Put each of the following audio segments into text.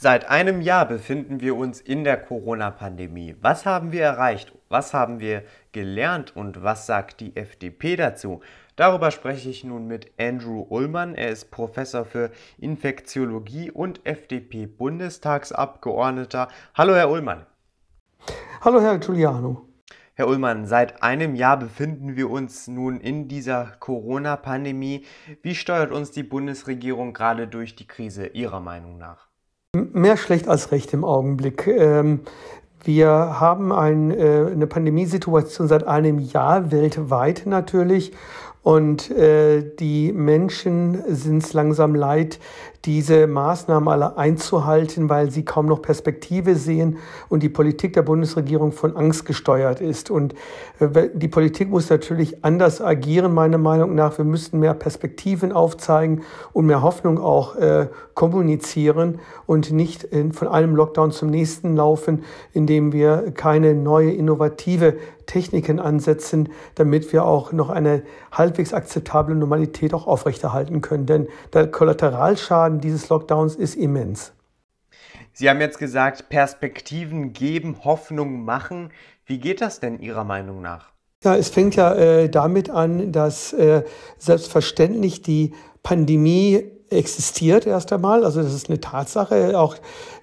Seit einem Jahr befinden wir uns in der Corona-Pandemie. Was haben wir erreicht? Was haben wir gelernt? Und was sagt die FDP dazu? Darüber spreche ich nun mit Andrew Ullmann. Er ist Professor für Infektiologie und FDP-Bundestagsabgeordneter. Hallo, Herr Ullmann. Hallo, Herr Giuliano. Herr Ullmann, seit einem Jahr befinden wir uns nun in dieser Corona-Pandemie. Wie steuert uns die Bundesregierung gerade durch die Krise Ihrer Meinung nach? Mehr schlecht als recht im Augenblick. Ähm, wir haben ein, äh, eine Pandemiesituation seit einem Jahr weltweit natürlich. Und äh, die Menschen sind es langsam leid, diese Maßnahmen alle einzuhalten, weil sie kaum noch Perspektive sehen und die Politik der Bundesregierung von Angst gesteuert ist. Und äh, die Politik muss natürlich anders agieren, meiner Meinung nach. Wir müssten mehr Perspektiven aufzeigen und mehr Hoffnung auch äh, kommunizieren und nicht in, von einem Lockdown zum nächsten laufen, indem wir keine neue innovative Techniken ansetzen, damit wir auch noch eine halbwegs akzeptable Normalität auch aufrechterhalten können. Denn der Kollateralschaden dieses Lockdowns ist immens. Sie haben jetzt gesagt, Perspektiven geben, Hoffnung machen. Wie geht das denn Ihrer Meinung nach? Ja, es fängt ja äh, damit an, dass äh, selbstverständlich die Pandemie existiert erst einmal. Also das ist eine Tatsache. Auch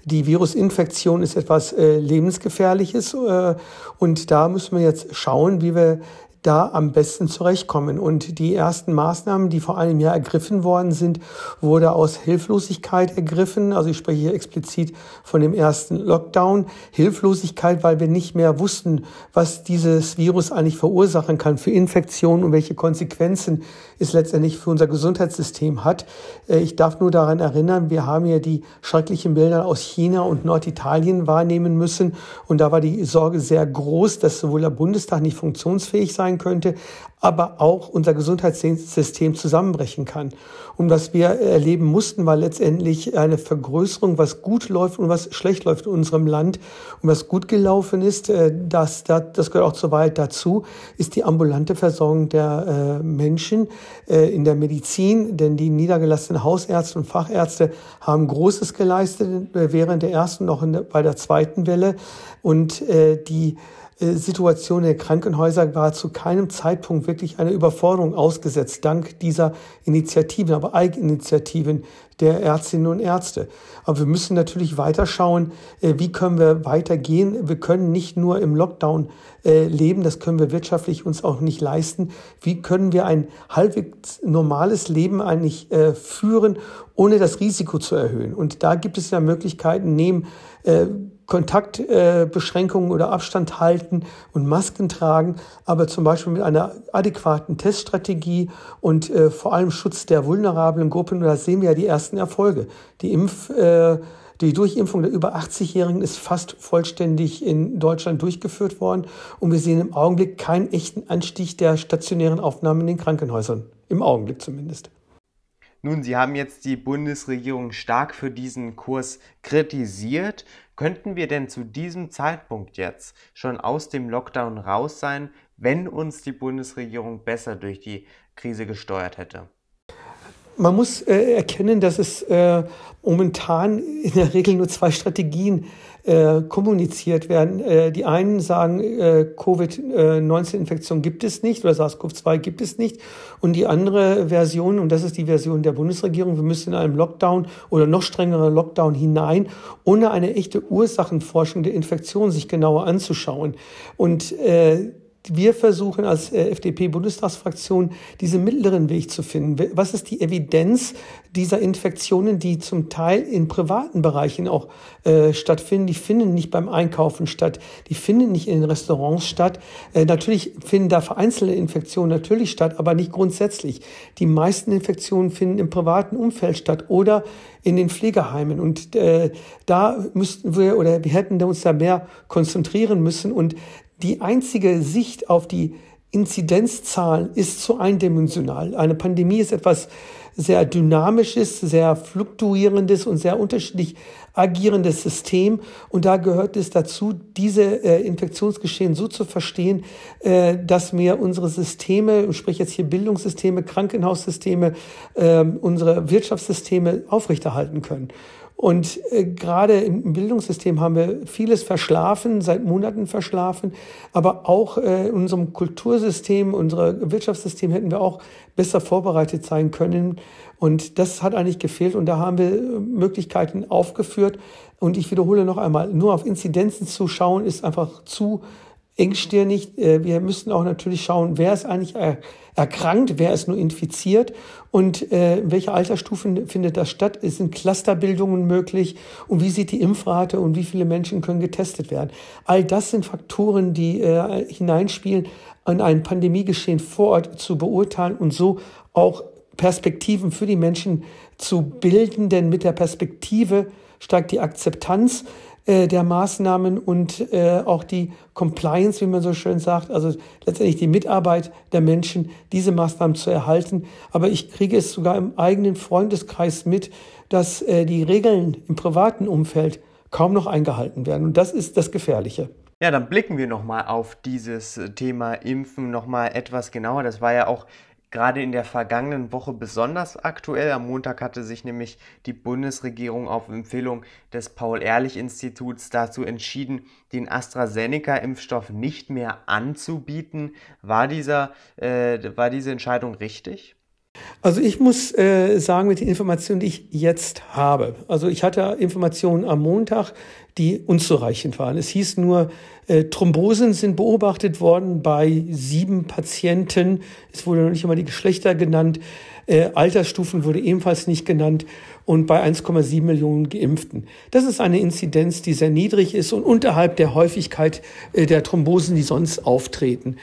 die Virusinfektion ist etwas äh, lebensgefährliches. Äh, und da müssen wir jetzt schauen, wie wir da am besten zurechtkommen. Und die ersten Maßnahmen, die vor einem Jahr ergriffen worden sind, wurde aus Hilflosigkeit ergriffen. Also ich spreche hier explizit von dem ersten Lockdown. Hilflosigkeit, weil wir nicht mehr wussten, was dieses Virus eigentlich verursachen kann für Infektionen und welche Konsequenzen es letztendlich für unser Gesundheitssystem hat. Äh, ich darf nur daran erinnern, wir haben ja die schrecklichen Bilder aus China und Norditalien wahrnehmen müssen. Und da war die Sorge sehr groß, dass sowohl der Bundestag nicht funktionsfähig sein sein könnte, aber auch unser Gesundheitssystem zusammenbrechen kann. Und was wir erleben mussten, war letztendlich eine Vergrößerung, was gut läuft und was schlecht läuft in unserem Land. Und was gut gelaufen ist, äh, das, das gehört auch zu weit dazu, ist die ambulante Versorgung der äh, Menschen äh, in der Medizin. Denn die niedergelassenen Hausärzte und Fachärzte haben Großes geleistet während der ersten, noch bei der zweiten Welle. Und die Situation der Krankenhäuser war zu keinem Zeitpunkt wirklich eine Überforderung ausgesetzt, dank dieser Initiativen, aber Eigeninitiativen der Ärztinnen und Ärzte. Aber wir müssen natürlich weiterschauen, äh, wie können wir weitergehen. Wir können nicht nur im Lockdown äh, leben, das können wir wirtschaftlich uns auch nicht leisten. Wie können wir ein halbwegs normales Leben eigentlich führen, ohne das Risiko zu erhöhen? Und da gibt es ja Möglichkeiten, neben Kontaktbeschränkungen oder Abstand halten und Masken tragen, aber zum Beispiel mit einer adäquaten Teststrategie und äh, vor allem Schutz der vulnerablen Gruppen. Und da sehen wir ja die ersten Erfolge. Die Impf, äh, die Durchimpfung der über 80-Jährigen ist fast vollständig in Deutschland durchgeführt worden. Und wir sehen im Augenblick keinen echten Anstieg der stationären Aufnahmen in den Krankenhäusern. Im Augenblick zumindest. Nun, Sie haben jetzt die Bundesregierung stark für diesen Kurs kritisiert. Könnten wir denn zu diesem Zeitpunkt jetzt schon aus dem Lockdown raus sein, wenn uns die Bundesregierung besser durch die Krise gesteuert hätte? Man muss äh, erkennen, dass es äh, momentan in der Regel nur zwei Strategien äh, kommuniziert werden. Äh, die einen sagen, äh, Covid-19-Infektion gibt es nicht oder SARS-CoV-2 gibt es nicht. Und die andere Version, und das ist die Version der Bundesregierung, wir müssen in einem Lockdown oder noch strengere Lockdown hinein, ohne eine echte Ursachenforschung der Infektion sich genauer anzuschauen. Und äh, wir versuchen als äh, FDP-Bundestagsfraktion diesen mittleren Weg zu finden. Was ist die Evidenz dieser Infektionen, die zum Teil in privaten Bereichen auch äh, stattfinden? Die finden nicht beim Einkaufen statt, die finden nicht in den Restaurants statt. Äh, natürlich finden da vereinzelte Infektionen natürlich statt, aber nicht grundsätzlich. Die meisten Infektionen finden im privaten Umfeld statt oder in den Pflegeheimen. Und äh, da müssten wir oder wir hätten uns da mehr konzentrieren müssen. Und die einzige Sicht auf die Inzidenzzahlen ist zu eindimensional. Eine Pandemie ist etwas sehr dynamisches, sehr fluktuierendes und sehr unterschiedlich agierendes System. Und da gehört es dazu, diese äh, Infektionsgeschehen so zu verstehen, äh, dass wir unsere Systeme, ich spreche jetzt hier Bildungssysteme, Krankenhaussysteme, äh, unsere Wirtschaftssysteme aufrechterhalten können. Und äh, gerade im Bildungssystem haben wir vieles verschlafen, seit Monaten verschlafen. Aber auch äh, in unserem Kultursystem, unserem Wirtschaftssystem hätten wir auch besser vorbereitet sein können. Und das hat eigentlich gefehlt. Und da haben wir äh, Möglichkeiten aufgeführt. Und ich wiederhole noch einmal, nur auf Inzidenzen zu schauen, ist einfach zu engstirnig. Äh, wir müssen auch natürlich schauen, wer ist eigentlich erkrankt, wer ist nur infiziert und äh, in welcher Altersstufen findet das statt? Sind Clusterbildungen möglich und wie sieht die Impfrate und wie viele Menschen können getestet werden? All das sind Faktoren, die äh, hineinspielen, an ein Pandemiegeschehen vor Ort zu beurteilen und so auch Perspektiven für die Menschen zu bilden, denn mit der Perspektive steigt die Akzeptanz äh, der Maßnahmen und äh, auch die Compliance, wie man so schön sagt, also letztendlich die Mitarbeit der Menschen, diese Maßnahmen zu erhalten. Aber ich kriege es sogar im eigenen Freundeskreis mit, dass äh, die Regeln im privaten Umfeld kaum noch eingehalten werden. Und das ist das Gefährliche. Ja, dann blicken wir nochmal auf dieses Thema Impfen nochmal etwas genauer. Das war ja auch gerade in der vergangenen Woche besonders aktuell. Am Montag hatte sich nämlich die Bundesregierung auf Empfehlung des Paul-Ehrlich-Instituts dazu entschieden, den AstraZeneca-Impfstoff nicht mehr anzubieten. War, dieser, äh, war diese Entscheidung richtig? Also ich muss äh, sagen, mit den Informationen, die ich jetzt habe, also ich hatte Informationen am Montag, die unzureichend waren. Es hieß nur, äh, Thrombosen sind beobachtet worden bei sieben Patienten. Es wurde noch nicht einmal die Geschlechter genannt. Äh, Altersstufen wurde ebenfalls nicht genannt und bei 1,7 Millionen Geimpften. Das ist eine Inzidenz, die sehr niedrig ist und unterhalb der Häufigkeit äh, der Thrombosen, die sonst auftreten.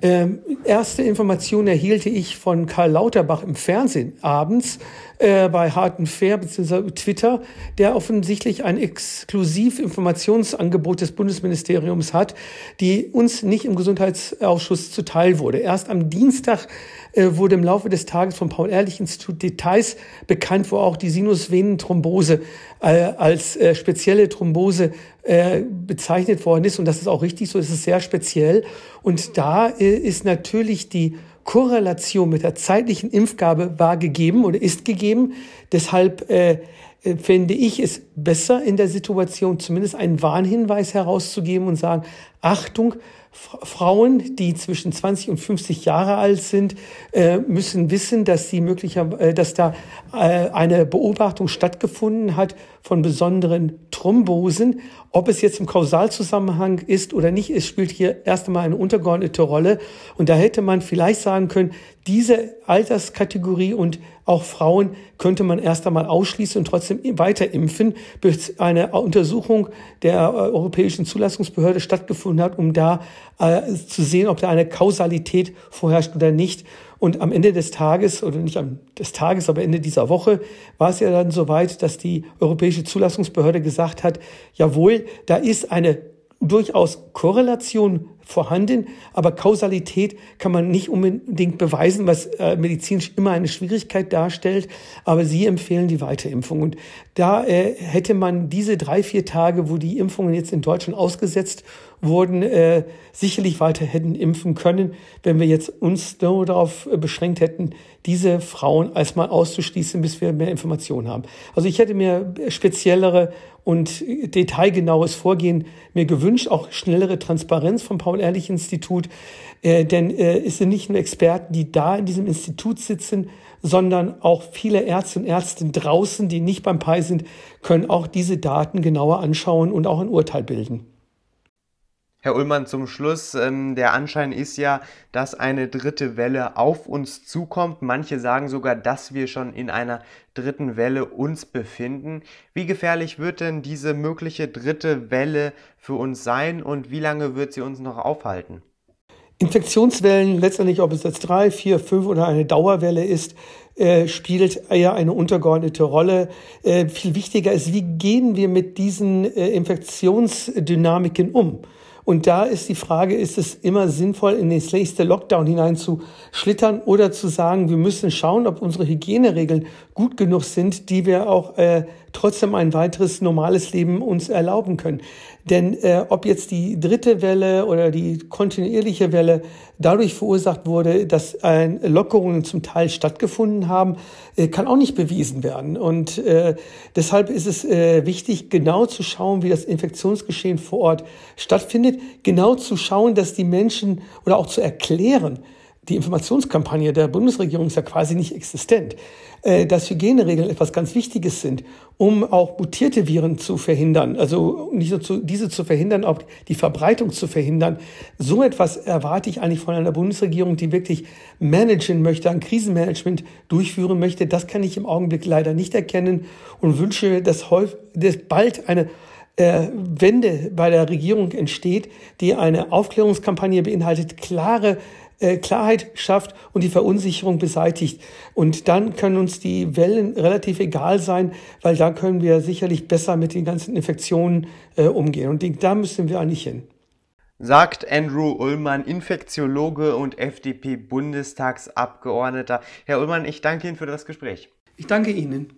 Ähm, erste Informationen erhielte ich von Karl Lauterbach im Fernsehen abends äh, bei Hart Fair bzw. Twitter, der offensichtlich ein Exklusivinformationsangebot des Bundesministeriums hat, die uns nicht im Gesundheitsausschuss zuteil wurde. Erst am Dienstag äh, wurde im Laufe des Tages vom Paul-Ehrlich-Institut Details bekannt, wo auch die Sinusvenenthrombose äh, als äh, spezielle Thrombose äh, bezeichnet worden ist. Und das ist auch richtig so, es ist sehr speziell. Und da äh, ist natürlich die Korrelation mit der zeitlichen Impfgabe war gegeben oder ist gegeben. Deshalb äh, finde ich es besser in der Situation zumindest einen Warnhinweis herauszugeben und sagen, Achtung, Frauen, die zwischen 20 und 50 Jahre alt sind, äh, müssen wissen, dass sie möglicherweise, äh, dass da äh, eine Beobachtung stattgefunden hat von besonderen Thrombosen. Ob es jetzt im Kausalzusammenhang ist oder nicht, es spielt hier erst einmal eine untergeordnete Rolle. Und da hätte man vielleicht sagen können, diese Alterskategorie und auch Frauen könnte man erst einmal ausschließen und trotzdem weiter impfen, bis eine Untersuchung der Europäischen Zulassungsbehörde stattgefunden hat, um da äh, zu sehen, ob da eine Kausalität vorherrscht oder nicht. Und am Ende des Tages, oder nicht am des Tages, aber Ende dieser Woche, war es ja dann soweit, dass die Europäische Zulassungsbehörde gesagt hat, jawohl, da ist eine durchaus Korrelation vorhanden, aber Kausalität kann man nicht unbedingt beweisen, was äh, medizinisch immer eine Schwierigkeit darstellt. Aber Sie empfehlen die Weiterimpfung. Und da äh, hätte man diese drei, vier Tage, wo die Impfungen jetzt in Deutschland ausgesetzt wurden, äh, sicherlich weiter hätten impfen können, wenn wir jetzt uns nur darauf äh, beschränkt hätten, diese Frauen erstmal auszuschließen, bis wir mehr Informationen haben. Also ich hätte mir speziellere und detailgenaues Vorgehen mir gewünscht, auch schnellere Transparenz vom Paul-Ehrlich-Institut. Äh, denn äh, es sind nicht nur Experten, die da in diesem Institut sitzen, sondern auch viele Ärzte und Ärzte draußen, die nicht beim PI sind, können auch diese Daten genauer anschauen und auch ein Urteil bilden. Herr Ullmann, zum Schluss, ähm, der Anschein ist ja, dass eine dritte Welle auf uns zukommt. Manche sagen sogar, dass wir schon in einer dritten Welle uns befinden. Wie gefährlich wird denn diese mögliche dritte Welle für uns sein und wie lange wird sie uns noch aufhalten? Infektionswellen, letztendlich ob es jetzt drei, vier, fünf oder eine Dauerwelle ist, äh, spielt eher eine untergeordnete Rolle. Äh, viel wichtiger ist, wie gehen wir mit diesen äh, Infektionsdynamiken um? Und da ist die Frage, ist es immer sinnvoll, in den nächste Lockdown hinein zu schlittern oder zu sagen, wir müssen schauen, ob unsere Hygieneregeln gut genug sind, die wir auch äh, trotzdem ein weiteres normales Leben uns erlauben können. Denn äh, ob jetzt die dritte Welle oder die kontinuierliche Welle dadurch verursacht wurde, dass äh, Lockerungen zum Teil stattgefunden haben, äh, kann auch nicht bewiesen werden. Und äh, deshalb ist es äh, wichtig, genau zu schauen, wie das Infektionsgeschehen vor Ort stattfindet, genau zu schauen, dass die Menschen oder auch zu erklären, die Informationskampagne der Bundesregierung ist ja quasi nicht existent, äh, dass Hygieneregeln etwas ganz Wichtiges sind, um auch mutierte Viren zu verhindern, also nicht nur zu, diese zu verhindern, auch die Verbreitung zu verhindern. So etwas erwarte ich eigentlich von einer Bundesregierung, die wirklich managen möchte, ein Krisenmanagement durchführen möchte. Das kann ich im Augenblick leider nicht erkennen und wünsche, dass, häufig, dass bald eine äh, Wende bei der Regierung entsteht, die eine Aufklärungskampagne beinhaltet, klare äh, Klarheit schafft und die Verunsicherung beseitigt. Und dann können uns die Wellen relativ egal sein, weil da können wir sicherlich besser mit den ganzen Infektionen äh, umgehen. Und da müssen wir eigentlich hin. Sagt Andrew Ullmann, Infektiologe und FDP-Bundestagsabgeordneter. Herr Ullmann, ich danke Ihnen für das Gespräch. Ich danke Ihnen.